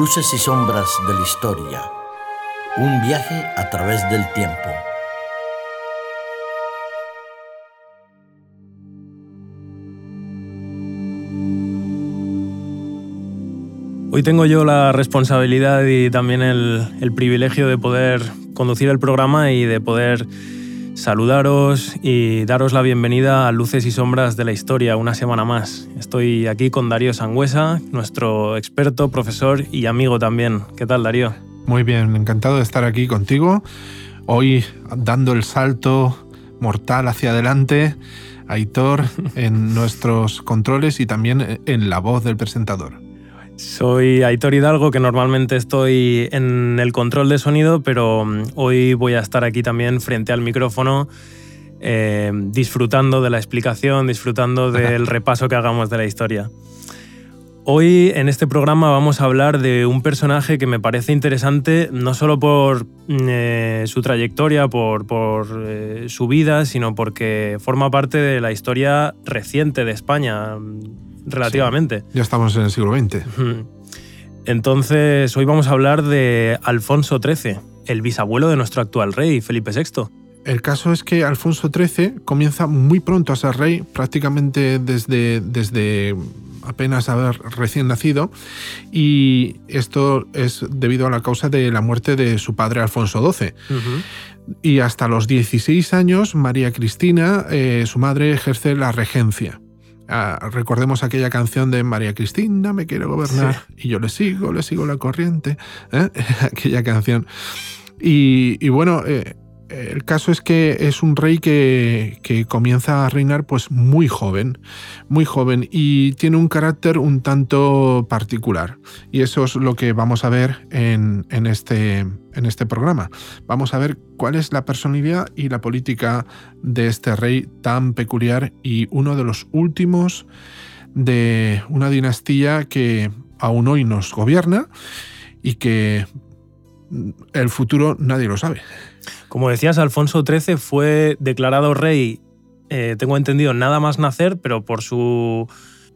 Luces y sombras de la historia. Un viaje a través del tiempo. Hoy tengo yo la responsabilidad y también el, privilegio de poder conducir el programa y de poder saludaros y daros la bienvenida a Luces y Sombras de la Historia una semana más. Estoy aquí con Darío Sangüesa, nuestro experto, profesor y amigo también. ¿Qué tal, Darío? Muy bien, encantado de estar aquí contigo. Hoy dando el salto mortal hacia adelante, Aitor, en nuestros controles y también en la voz del presentador. Soy Aitor Hidalgo, que normalmente estoy en el control de sonido, pero mm, hoy voy a estar aquí también frente al micrófono, eh, disfrutando de la explicación, disfrutando del repaso que hagamos de la historia. Hoy en este programa vamos a hablar de un personaje que me parece interesante no solo por mm, eh, su trayectoria, por, eh, su vida, sino porque forma parte de la historia reciente de España relativamente. ya estamos en el siglo XX. Entonces, hoy vamos a hablar de Alfonso XIII, el bisabuelo de nuestro actual rey, Felipe VI. El caso es que Alfonso XIII comienza muy pronto a ser rey, prácticamente desde, desde apenas haber recién nacido, y esto es debido a la causa de la muerte de su padre Alfonso XII. Y hasta los 16 años, María Cristina, eh, su madre, ejerce la regencia. Ah, recordemos aquella canción de María Cristina, me quiere gobernar, y yo le sigo, le sigo la corriente, ¿eh? aquella canción. Y, bueno, eh, el caso es que es un rey que, comienza a reinar pues muy joven, muy joven y tiene un carácter un tanto particular. Y eso es lo que vamos a ver en, este, en este programa. Vamos a ver cuál es la personalidad y la política de este rey tan peculiar y uno de los últimos de una dinastía que aún hoy nos gobierna y que el futuro nadie lo sabe. Como decías, Alfonso XIII fue declarado rey, eh, tengo entendido, nada más nacer, pero por su...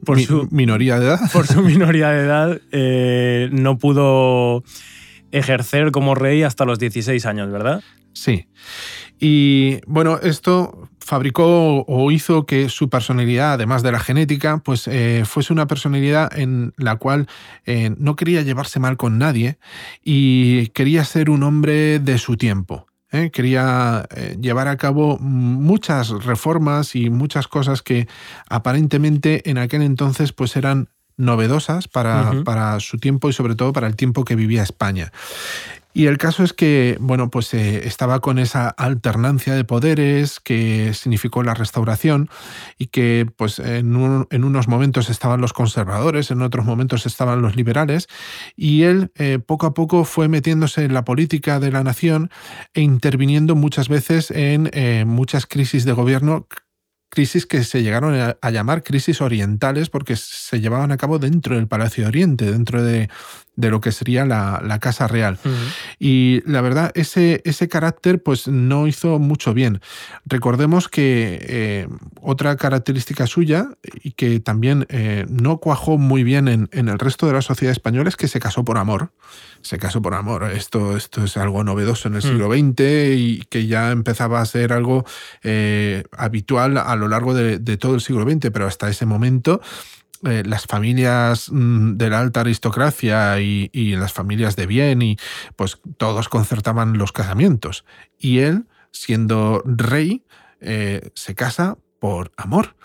Por su minoría de edad. Por su minoría de edad eh, no pudo ejercer como rey hasta los 16 años, ¿verdad? Sí. Y bueno, esto fabricó o hizo que su personalidad, además de la genética, pues eh, fuese una personalidad en la cual no quería llevarse mal con nadie y quería ser un hombre de su tiempo. ¿eh? quería eh, llevar a cabo muchas reformas y muchas cosas que aparentemente en aquel entonces pues eran novedosas para, para, su tiempo y sobre todo para el tiempo que vivía España. Y el caso es que, bueno, pues eh, estaba con esa alternancia de poderes que significó la restauración y que, pues, en, unos momentos estaban los conservadores, en otros momentos estaban los liberales, y él eh, poco a poco fue metiéndose en la política de la nación e interviniendo muchas veces en eh, muchas crisis de gobierno crisis que se llegaron a, llamar crisis orientales porque se llevaban a cabo dentro del Palacio de Oriente, dentro de, lo que sería la, Casa Real. Y la verdad, ese, ese carácter pues no hizo mucho bien. Recordemos que eh, otra característica suya y que también eh, no cuajó muy bien en, en, el resto de la sociedad española es que se casó por amor se casó por amor. Esto, esto es algo novedoso en el siglo XX mm. y que ya empezaba a ser algo eh, habitual a lo largo de, todo el siglo XX, pero hasta ese momento eh, las familias mm, de la alta aristocracia y, las familias de bien y pues todos concertaban los casamientos. Y él, siendo rey, eh, se casa por amor.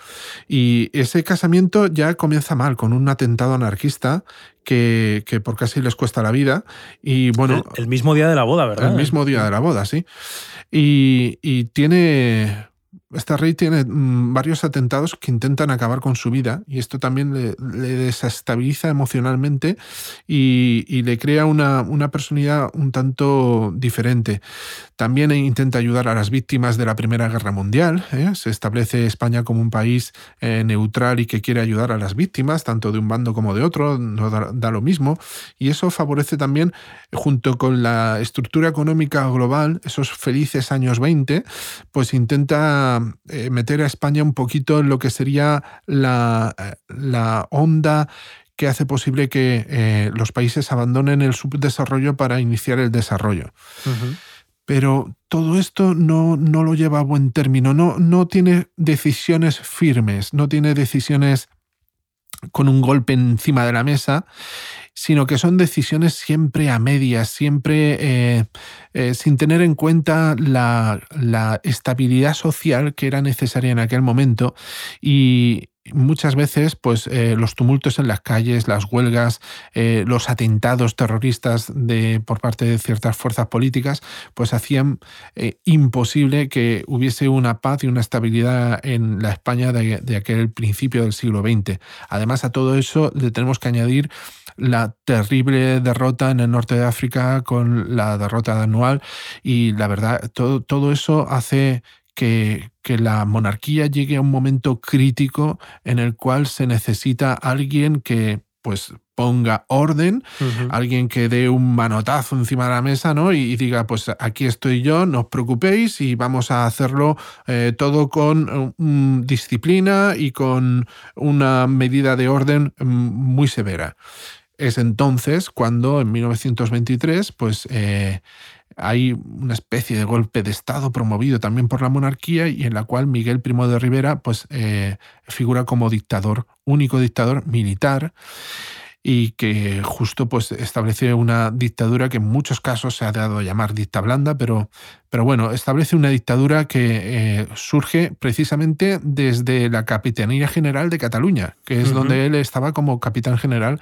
Y ese casamiento ya comienza mal, con un atentado anarquista que, por casi les cuesta la vida. Y bueno. El, mismo día de la boda, ¿verdad? El mismo día de la boda, sí. Y, y tiene este rey tiene mm, varios atentados que intentan acabar con su vida y esto también le, desestabiliza emocionalmente y, le crea una, una, personalidad un tanto diferente. También intenta ayudar a las víctimas de la Primera Guerra Mundial. ¿eh? Se establece España como un país eh, neutral y que quiere ayudar a las víctimas, tanto de un bando como de otro, no da, lo mismo. Y eso favorece también, junto con la estructura económica global, esos felices años 20, pues intenta eh, meter a España un poquito en lo que sería la, la onda que hace posible que eh, los países abandonen el subdesarrollo para iniciar el desarrollo. Pero todo esto no, no, lo lleva a buen término, no, no tiene decisiones firmes, no tiene decisiones con un golpe encima de la mesa, sino que son decisiones siempre a medias, siempre eh, eh, sin tener en cuenta la, la, estabilidad social que era necesaria en aquel momento. Y, muchas veces pues eh, los tumultos en las calles, las huelgas, eh, los atentados terroristas de, por parte de ciertas fuerzas políticas, pues hacían eh, imposible que hubiese una paz y una estabilidad en la España de, aquel principio del siglo XX. Además a todo eso le tenemos que añadir la terrible derrota en el norte de África con la derrota anual y la verdad todo, todo eso hace que, la monarquía llegue a un momento crítico en el cual se necesita alguien que pues ponga orden, alguien que dé un manotazo encima de la mesa, ¿no? Y, diga, pues aquí estoy yo, no os preocupéis y vamos a hacerlo eh, todo con mm, disciplina y con una medida de orden mm, muy severa. Es entonces cuando en 1923, pues eh, hay una especie de golpe de Estado promovido también por la monarquía y en la cual Miguel Primo de Rivera pues, eh, figura como dictador, único dictador militar y que justo pues establece una dictadura que en muchos casos se ha dado a llamar dicta blanda, pero, pero bueno, establece una dictadura que eh, surge precisamente desde la Capitanía General de Cataluña, que es donde él estaba como capitán general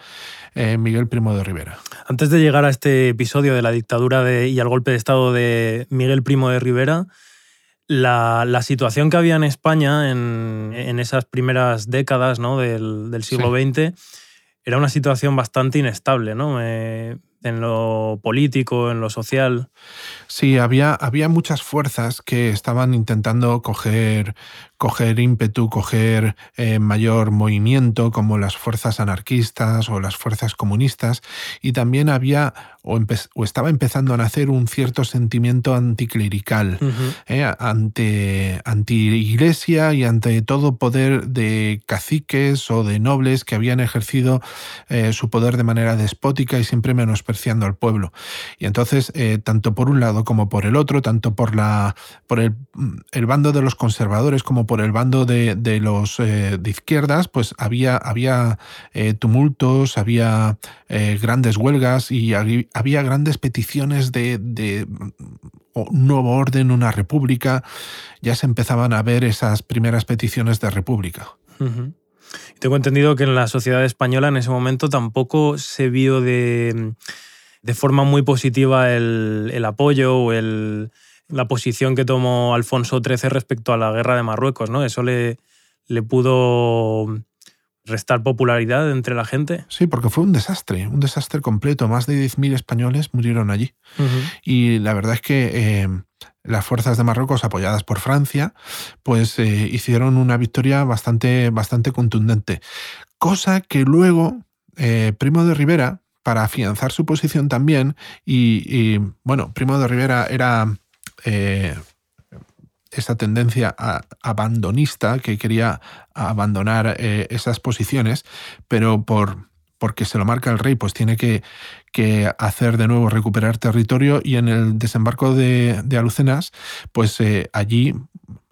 eh, Miguel Primo de Rivera. Antes de llegar a este episodio de la dictadura de, y al golpe de Estado de Miguel Primo de Rivera, la, situación que había en España en, esas primeras décadas ¿no? del, siglo XX era una situación bastante inestable, ¿no? Eh, en lo político, en lo social. Sí, había, había muchas fuerzas que estaban intentando coger, coger ímpetu, coger eh, mayor movimiento, como las fuerzas anarquistas o las fuerzas comunistas, y también había o, estaba empezando a nacer un cierto sentimiento anticlerical eh, ante, iglesia y ante todo poder de caciques o de nobles que habían ejercido eh, su poder de manera despótica y siempre menospreciando al pueblo. Y entonces, tanto por un lado como por el otro, tanto por, la, por el, bando de los conservadores como por el bando de, los de izquierdas, pues había, había tumultos, había grandes huelgas y había grandes peticiones de, un nuevo orden, una república. Ya se empezaban a ver esas primeras peticiones de república. Tengo entendido que en la sociedad española en ese momento tampoco se vio de, forma muy positiva el, apoyo o el, la posición que tomó Alfonso XIII respecto a la guerra de Marruecos. ¿no? Eso le, le pudo restar popularidad entre la gente. Sí, porque fue un desastre, un desastre completo. Más de 10.000 españoles murieron allí. Y la verdad es que eh, las fuerzas de Marruecos, apoyadas por Francia, pues eh, hicieron una victoria bastante, bastante contundente. Cosa que luego eh, Primo de Rivera, para afianzar su posición también, y, bueno, Primo de Rivera era esta tendencia abandonista que quería abandonar eh, esas posiciones, pero por porque se lo marca el rey, pues tiene que, hacer de nuevo recuperar territorio y en el desembarco de, de Alucenas, pues eh, allí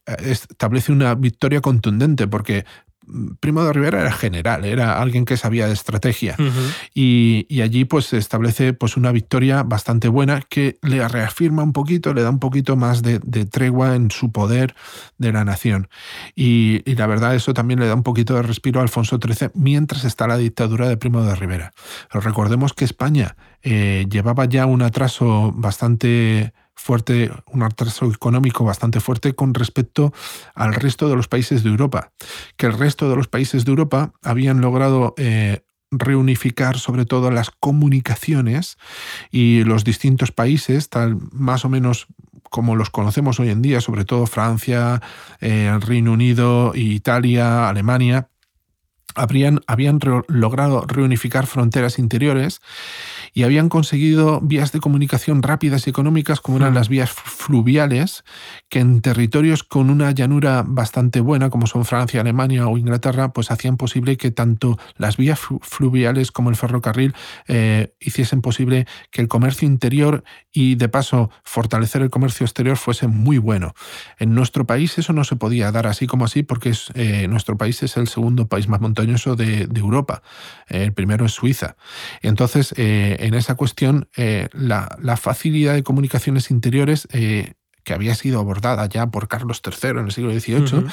eh, establece una victoria contundente porque Primo de Rivera era general, era alguien que sabía de estrategia. y, allí pues se establece pues una victoria bastante buena que le reafirma un poquito, le da un poquito más de, tregua en su poder de la nación. Y, la verdad eso también le da un poquito de respiro a Alfonso XIII mientras está la dictadura de Primo de Rivera. Pero recordemos que España eh, llevaba ya un atraso bastante fuerte, un atraso económico bastante fuerte con respecto al resto de los países de Europa, que el resto de los países de Europa habían logrado eh, reunificar sobre todo las comunicaciones y los distintos países, tal más o menos como los conocemos hoy en día, sobre todo Francia, eh, el Reino Unido, Italia, Alemania, habían logrado reunificar fronteras interiores y habían conseguido vías de comunicación rápidas y económicas como eran las vías fluviales, que en territorios con una llanura bastante buena, como son Francia, Alemania o Inglaterra, pues hacían posible que tanto las vías fluviales como el ferrocarril eh, hiciesen posible que el comercio interior y de paso fortalecer el comercio exterior fuese muy bueno. En nuestro país eso no se podía dar así como así porque eh, nuestro país es el segundo país más montañoso de, Europa. el primero es Suiza. Entonces, eh, en esa cuestión, la, facilidad de comunicaciones interiores que había sido abordada ya por Carlos III en el siglo XVIII,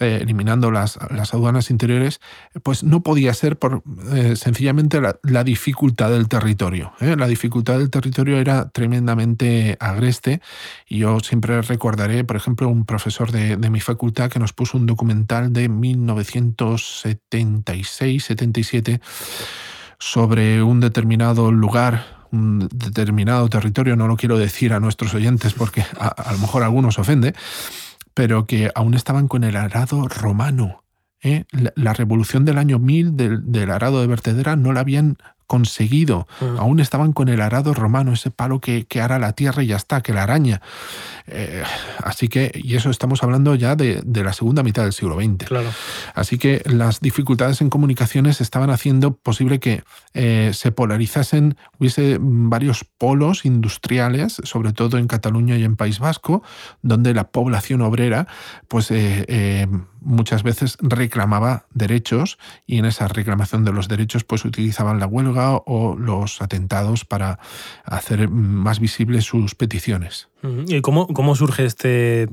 eh, eliminando las, aduanas interiores, pues no podía ser por eh, sencillamente la, dificultad del territorio. ¿eh? La dificultad del territorio era tremendamente agreste y yo siempre recordaré, por ejemplo, un profesor de, mi facultad que nos puso un documental de 1976-77 sobre un determinado lugar un determinado territorio, no lo quiero decir a nuestros oyentes porque a, lo mejor algunos ofende, pero que aún estaban con el arado romano. ¿eh? La, revolución del año 1000 del, del, arado de vertedera no la habían conseguido. Mm. Aún estaban con el arado romano, ese palo que, que, ara la tierra y ya está, que la araña. Eh, así que, y eso estamos hablando ya de, la segunda mitad del siglo XX. Claro. Así que las dificultades en comunicaciones estaban haciendo posible que eh, se polarizasen, hubiese varios polos industriales, sobre todo en Cataluña y en País Vasco, donde la población obrera, pues eh, muchas veces reclamaba derechos y en esa reclamación de los derechos pues utilizaban la huelga o los atentados para hacer más visibles sus peticiones. ¿Y cómo, cómo surge este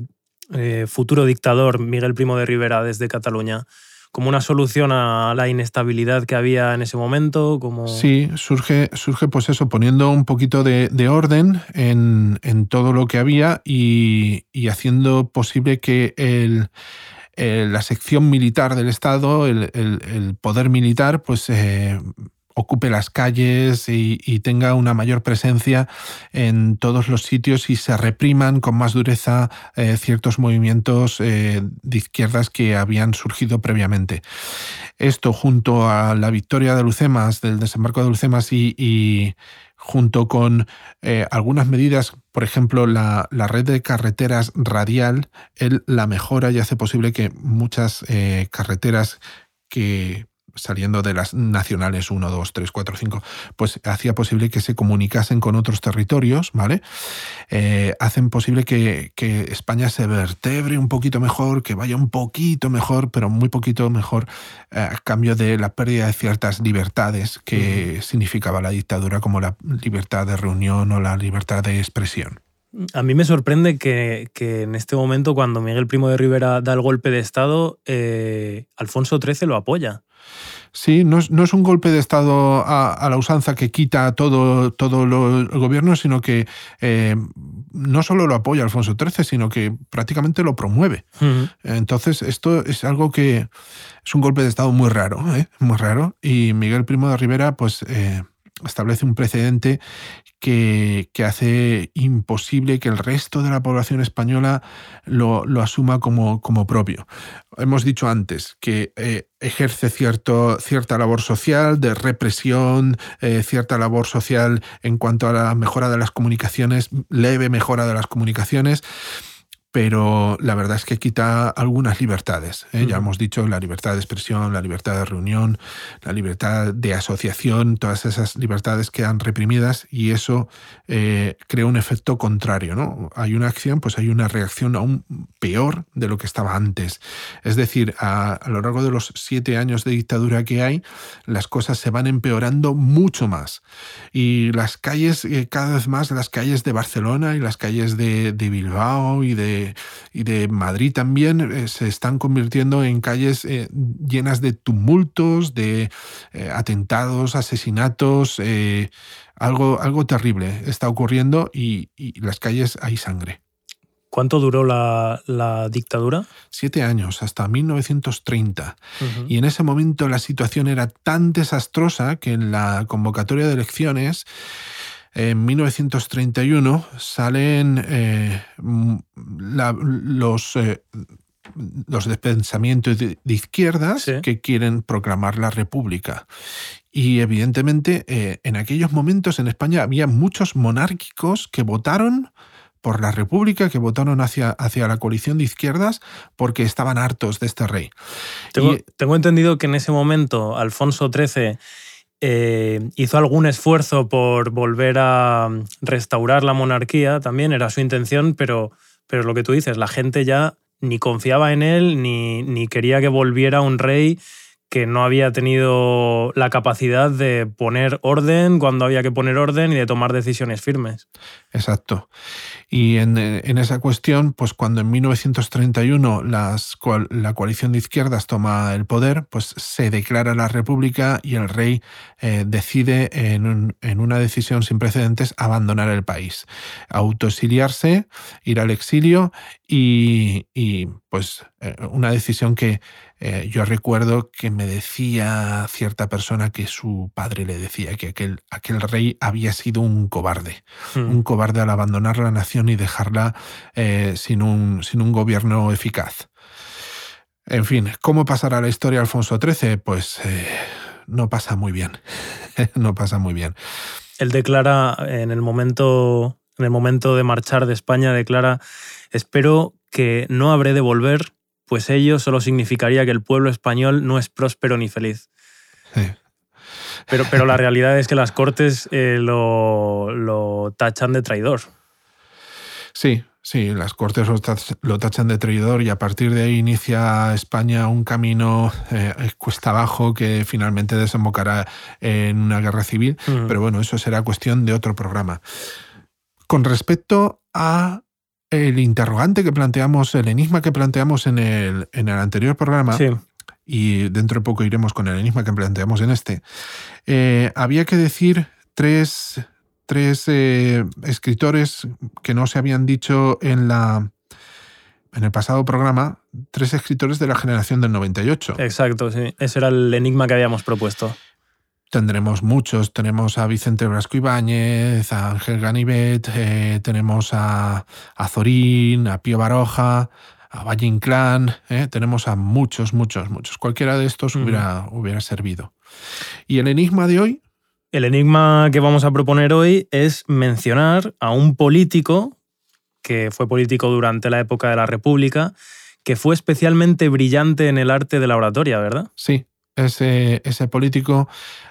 eh, futuro dictador Miguel Primo de Rivera desde Cataluña? como una solución a la inestabilidad que había en ese momento? Como... Sí, surge, surge pues eso, poniendo un poquito de, orden en, todo lo que había y, haciendo posible que el, la sección militar del Estado, el, poder militar, pues eh, ocupe las calles y, tenga una mayor presencia en todos los sitios y se repriman con más dureza eh, ciertos movimientos eh, de izquierdas que habían surgido previamente. Esto junto a la victoria de Lucemas, del desembarco de Lucemas y, junto con eh, algunas medidas, por ejemplo, la, red de carreteras radial, él la mejora y hace posible que muchas carreteras que saliendo de las nacionales 1, 2, 3, 4, 5, pues hacía posible que se comunicasen con otros territorios, ¿vale? Eh, hacen posible que, España se vertebre un poquito mejor, que vaya un poquito mejor, pero muy poquito mejor, eh, a cambio de la pérdida de ciertas libertades que significaba la dictadura, como la libertad de reunión o la libertad de expresión. A mí me sorprende que, en este momento, cuando Miguel Primo de Rivera da el golpe de Estado, eh, Alfonso XIII lo apoya. Sí, no es, un golpe de Estado a, la usanza que quita todo, todo el gobierno, sino que eh, no solo lo apoya Alfonso XIII, sino que prácticamente lo promueve. Entonces, esto es algo que es un golpe de Estado muy raro, ¿eh? muy raro. Y Miguel Primo de Rivera, pues establece un precedente que, hace imposible que el resto de la población española lo, asuma como, como, propio. Hemos dicho antes que eh, ejerce cierto, cierta labor social de represión, eh, cierta labor social en cuanto a la mejora de las comunicaciones, leve mejora de las comunicaciones pero la verdad es que quita algunas libertades. ¿eh? Ya hemos dicho la libertad de expresión, la libertad de reunión, la libertad de asociación, todas esas libertades quedan reprimidas y eso eh, crea un efecto contrario. ¿no? Hay una acción, pues hay una reacción aún peor de lo que estaba antes. Es decir, a, lo largo de los siete años de dictadura que hay, las cosas se van empeorando mucho más. Y las calles, eh, cada vez más, las calles de Barcelona y las calles de Bilbao y de y de Madrid también eh, se están convirtiendo en calles eh, llenas de tumultos, de eh, atentados, asesinatos, algo, algo terrible está ocurriendo y, las calles hay sangre. ¿Cuánto duró la, dictadura? Siete años, hasta 1930. Y en ese momento la situación era tan desastrosa que en la convocatoria de elecciones en 1931 salen eh, los, eh, los de pensamiento de, izquierdas que quieren proclamar la república. Y evidentemente eh, en aquellos momentos en España había muchos monárquicos que votaron por la República, que votaron hacia, hacia la coalición de izquierdas porque estaban hartos de este rey. Tengo, entendido que en ese momento Alfonso XIII eh, hizo algún esfuerzo por volver a restaurar la monarquía, también era su intención, pero, pero lo que tú dices, la gente ya ni confiaba en él, ni, ni quería que volviera un rey que no había tenido la capacidad de poner orden cuando había que poner orden y de tomar decisiones firmes. Exacto. Y en, esa cuestión, pues cuando en 1931 las, la coalición de izquierdas toma el poder, pues se declara la república y el rey eh, decide en, en, una decisión sin precedentes abandonar el país, autoexiliarse, ir al exilio y, y pues eh, una decisión que eh, yo recuerdo que me decía cierta persona que su padre le decía que aquel, aquel rey había sido un cobarde, hmm. un cobarde al abandonar la nación y dejarla eh, sin, un, sin un gobierno eficaz. En fin, ¿cómo pasará la historia Alfonso XIII? Pues eh, no pasa muy bien, no pasa muy bien. Él declara en el momento, en el momento de marchar de España, declara, espero que no habré de volver pues ello solo significaría que el pueblo español no es próspero ni feliz. Pero, pero la realidad es que las Cortes eh, lo, tachan de traidor. Sí, sí, las Cortes lo, tachan de traidor y a partir de ahí inicia España un camino eh, cuesta abajo que finalmente desembocará en una guerra civil. Pero bueno, eso será cuestión de otro programa. Con respecto a el interrogante que planteamos, el enigma que planteamos en el, en el anterior programa, y dentro de poco iremos con el enigma que planteamos en este, eh, había que decir tres, tres eh, escritores que no se habían dicho en la en el pasado programa, tres escritores de la generación del 98. Exacto, sí. Ese era el enigma que habíamos propuesto tendremos muchos. Tenemos a Vicente Brasco Ibáñez, a Ángel Ganivet, eh, tenemos a, a, Zorín, a Pío Baroja, a Valle Inclán, eh, tenemos a muchos, muchos, muchos. Cualquiera de estos hubiera, hubiera servido. ¿Y el enigma de hoy? El enigma que vamos a proponer hoy es mencionar a un político que fue político durante la época de la República, que fue especialmente brillante en el arte de la oratoria, ¿verdad? Sí, ese, ese político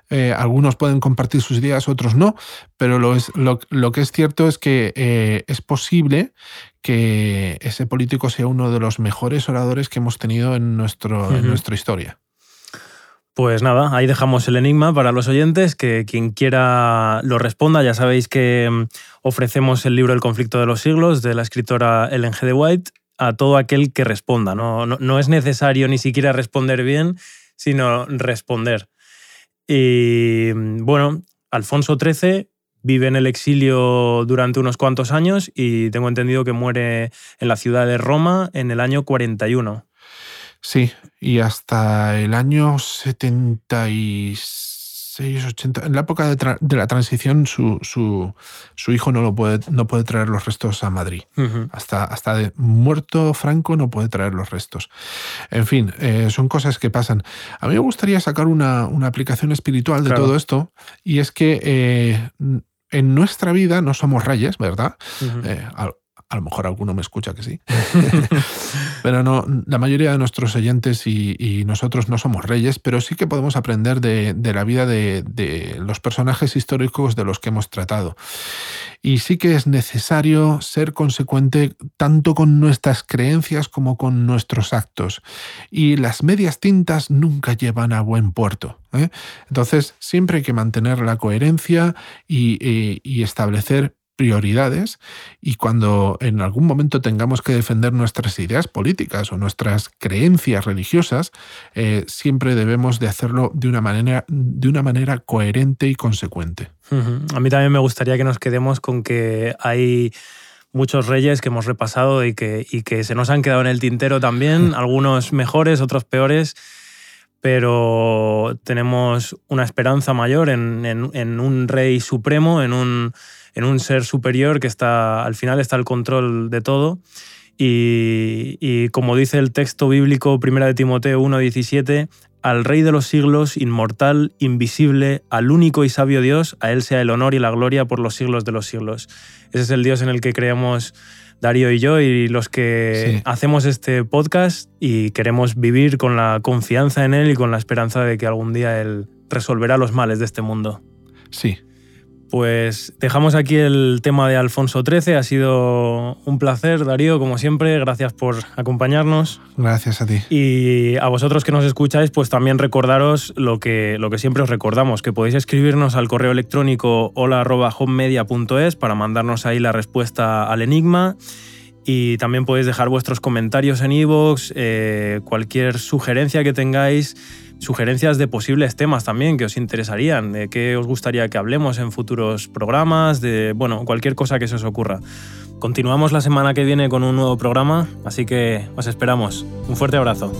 eh, algunos pueden compartir sus ideas, otros no, pero lo, es, lo, que es cierto es que eh, es posible que ese político sea uno de los mejores oradores que hemos tenido en, nuestro, en nuestra historia. Pues nada, ahí dejamos el enigma para los oyentes, que quien quiera lo responda. Ya sabéis que mm, ofrecemos el libro El conflicto de los siglos de la escritora Ellen G. de White a todo aquel que responda. no, no es necesario ni siquiera responder bien, sino responder. Y bueno, Alfonso XIII vive en el exilio durante unos cuantos años y tengo entendido que muere en la ciudad de Roma en el año 41. Sí, y hasta el año 76 en la época de, la transición, su, su, hijo no, lo puede, no puede traer los restos a Madrid. Hasta, hasta de muerto Franco no puede traer los restos. En fin, eh, son cosas que pasan. A mí me gustaría sacar una, aplicación espiritual de todo esto, y es que eh, en nuestra vida no somos reyes, ¿verdad? A lo mejor alguno me escucha que sí. pero no, la mayoría de nuestros oyentes y, nosotros no somos reyes, pero sí que podemos aprender de, la vida de, de, los personajes históricos de los que hemos tratado. Y sí que es necesario ser consecuente tanto con nuestras creencias como con nuestros actos. Y las medias tintas nunca llevan a buen puerto. ¿eh? Entonces, siempre hay que mantener la coherencia y, y establecer prioridades y cuando en algún momento tengamos que defender nuestras ideas políticas o nuestras creencias religiosas, eh, siempre debemos de hacerlo de una, manera, de una manera coherente y consecuente. A mí también me gustaría que nos quedemos con que hay muchos reyes que hemos repasado y que, y que se nos han quedado en el tintero también, algunos mejores, otros peores pero tenemos una esperanza mayor en, en, un rey supremo, en un, en un ser superior que está al final está al control de todo Y, y como dice el texto bíblico, 1 de Timoteo 1.17, al Rey de los siglos, inmortal, invisible, al único y sabio Dios, a Él sea el honor y la gloria por los siglos de los siglos. Ese es el Dios en el que creemos Darío y yo y los que Sí. hacemos este podcast y queremos vivir con la confianza en Él y con la esperanza de que algún día Él resolverá los males de este mundo. Sí. Pues dejamos aquí el tema de Alfonso XIII. Ha sido un placer, Darío, como siempre. Gracias por acompañarnos. Gracias a ti. Y a vosotros que nos escucháis, pues también recordaros lo que, lo que siempre os recordamos, que podéis escribirnos al correo electrónico hola.homemedia.es para mandarnos ahí la respuesta al enigma. Y también podéis dejar vuestros comentarios en iVoox, eh, cualquier sugerencia que tengáis, sugerencias de posibles temas también que os interesarían, de qué os gustaría que hablemos en futuros programas, de bueno, cualquier cosa que se os ocurra. Continuamos la semana que viene con un nuevo programa, así que os esperamos. Un fuerte abrazo.